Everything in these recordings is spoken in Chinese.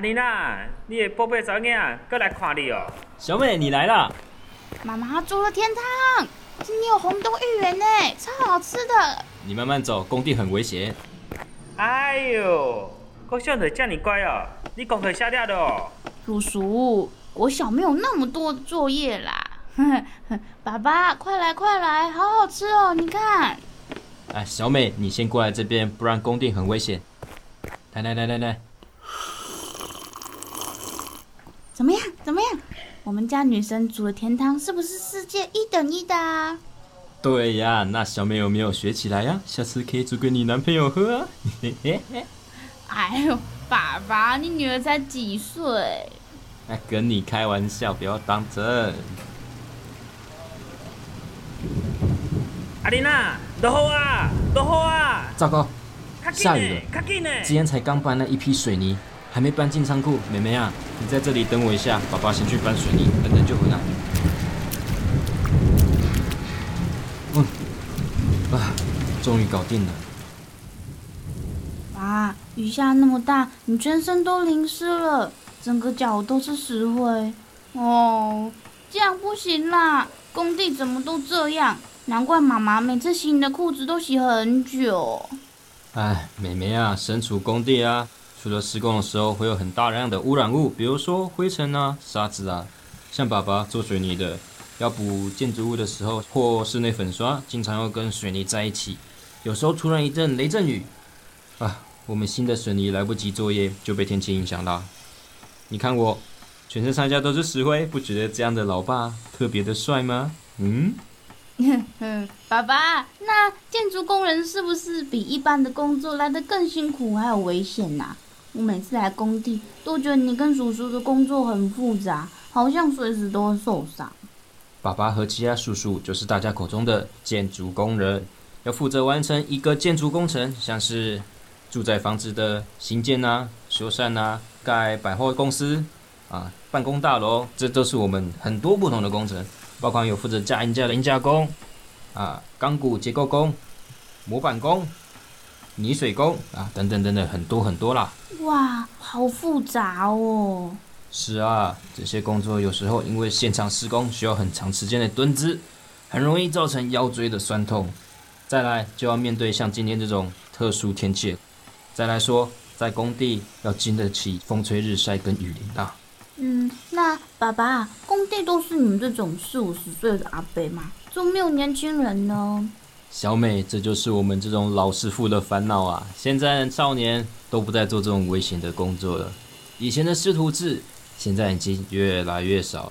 妮娜，你的宝贝囡仔过来看你哦。小美，你来啦！妈妈做了天汤，今天有红豆芋圆呢，超好吃的。你慢慢走，工地很危险。哎呦，国小的叫你乖哦，你功课写了的哦。叔叔，国小没有那么多作业啦。爸爸，快来快来，好好吃哦，你看。哎，小美，你先过来这边，不然工地很危险。来来来来来，怎么样？怎么样？我们家女生煮的甜汤是不是世界一等一的啊？对呀，那小美有没有学起来呀？下次可以煮给你男朋友喝啊。嘿嘿嘿。哎呦，爸爸，你女儿才几岁？哎，跟你开玩笑，不要当真。阿丽娜，落雨啊，落雨啊！糟糕，下雨了。今天才刚搬了一批水泥，还没搬进仓库。妹妹啊，你在这里等我一下，爸爸先去搬水泥，等等就回来。嗯，啊，终于搞定了。爸，雨下那么大，你全身都淋湿了，整个脚都是石灰。哦，这样不行啦，工地怎么都这样？难怪妈妈每次洗你的裤子都洗很久。哎，妹妹啊，身处工地啊，除了施工的时候会有很大量的污染物，比如说灰尘啊、沙子啊。像爸爸做水泥的，要补建筑物的时候或室内粉刷，经常要跟水泥在一起。有时候突然一阵雷阵雨，啊，我们新的水泥来不及作业就被天气影响了。你看我，全身上下都是石灰，不觉得这样的老爸特别的帅吗？嗯。爸爸，那建筑工人是不是比一般的工作来得更辛苦还有危险呐？我每次来工地都觉得你跟叔叔的工作很复杂，好像随时都会受伤。爸爸和其他叔叔就是大家口中的建筑工人，要负责完成一个建筑工程，像是住宅房子的新建啊、修缮啊、盖百货公司啊、办公大楼，这都是我们很多不同的工程。包括有负责加硬架的硬加工，啊，钢骨结构工、模板工、泥水工啊，等等等等，很多很多啦。哇，好复杂哦。是啊，这些工作有时候因为现场施工需要很长时间的蹲姿，很容易造成腰椎的酸痛。再来就要面对像今天这种特殊天气。再来说，在工地要经得起风吹日晒跟雨淋啊。嗯，那爸爸，工地都是你们这种四五十岁的阿伯吗？怎么没有年轻人呢？小美，这就是我们这种老师傅的烦恼啊！现在少年都不再做这种危险的工作了。以前的师徒制，现在已经越来越少。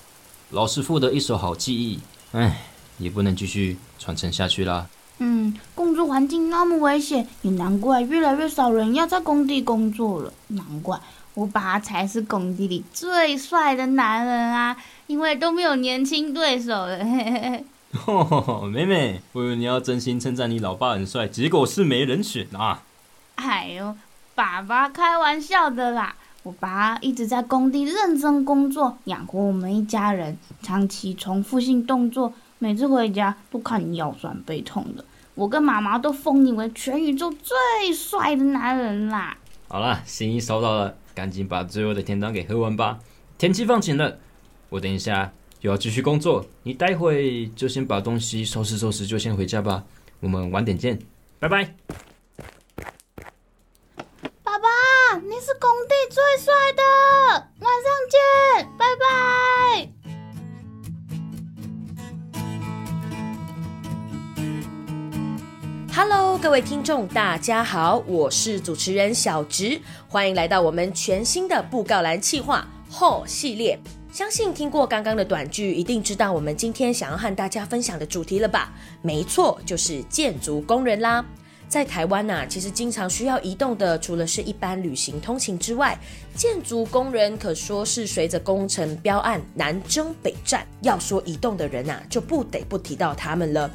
老师傅的一手好技艺，唉，也不能继续传承下去啦。嗯，工作环境那么危险，也难怪越来越少人要在工地工作了。难怪。我爸才是工地里最帅的男人啊，因为都没有年轻对手了。妹妹，我以为你要真心称赞你老爸很帅，结果是没人选啊！哎呦，爸爸开玩笑的啦！我爸一直在工地认真工作，养活我们一家人，长期重复性动作，每次回家都看你腰酸背痛的。我跟妈妈都封你为全宇宙最帅的男人啦！好了，心意收到了。赶紧把最后的甜汤给喝完吧。天气放晴了，我等一下又要继续工作。你待会就先把东西收拾收拾，就先回家吧。我们晚点见，拜拜。爸爸，你是工地最帅的，晚上见，拜拜。Hello，各位听众，大家好，我是主持人小植，欢迎来到我们全新的布告栏企划后系列。相信听过刚刚的短剧，一定知道我们今天想要和大家分享的主题了吧？没错，就是建筑工人啦。在台湾呐，其实经常需要移动的，除了是一般旅行通勤之外，建筑工人可说是随着工程标案南征北战。要说移动的人呐，就不得不提到他们了。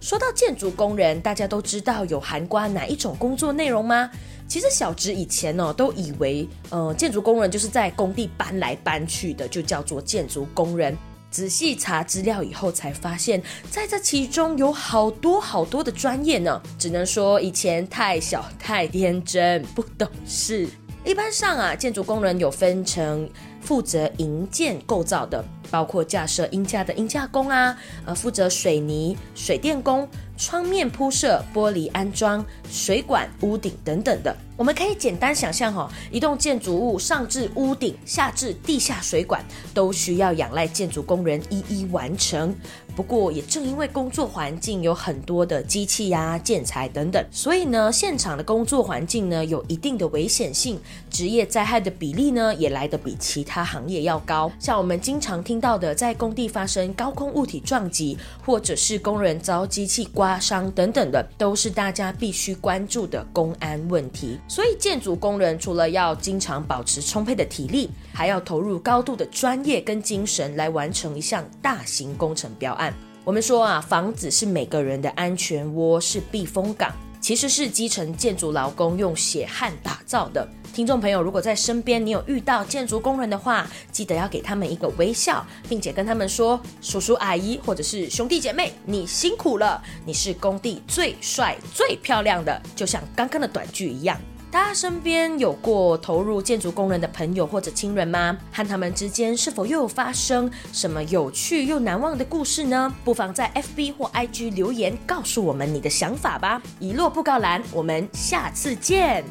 说到建筑工人，大家都知道有涵盖哪一种工作内容吗？其实小植以前呢都以为，呃，建筑工人就是在工地搬来搬去的，就叫做建筑工人。仔细查资料以后才发现，在这其中有好多好多的专业呢。只能说以前太小太天真不懂事。一般上啊，建筑工人有分成负责营建构造的，包括架设鹰架的鹰架工啊，呃，负责水泥、水电工、窗面铺设、玻璃安装、水管、屋顶等等的。我们可以简单想象哈，一栋建筑物上至屋顶，下至地下水管，都需要仰赖建筑工人一一完成。不过，也正因为工作环境有很多的机器呀、建材等等，所以呢，现场的工作环境呢有一定的危险性，职业灾害的比例呢也来得比其他行业要高。像我们经常听到的，在工地发生高空物体撞击，或者是工人遭机器刮伤等等的，都是大家必须关注的公安问题。所以，建筑工人除了要经常保持充沛的体力，还要投入高度的专业跟精神来完成一项大型工程标案。我们说啊，房子是每个人的安全窝，是避风港，其实是基层建筑劳工用血汗打造的。听众朋友，如果在身边你有遇到建筑工人的话，记得要给他们一个微笑，并且跟他们说：“叔叔阿姨或者是兄弟姐妹，你辛苦了，你是工地最帅最漂亮的，就像刚刚的短剧一样。”大家身边有过投入建筑工人的朋友或者亲人吗？和他们之间是否又有发生什么有趣又难忘的故事呢？不妨在 FB 或 IG 留言告诉我们你的想法吧。一落布告栏，我们下次见。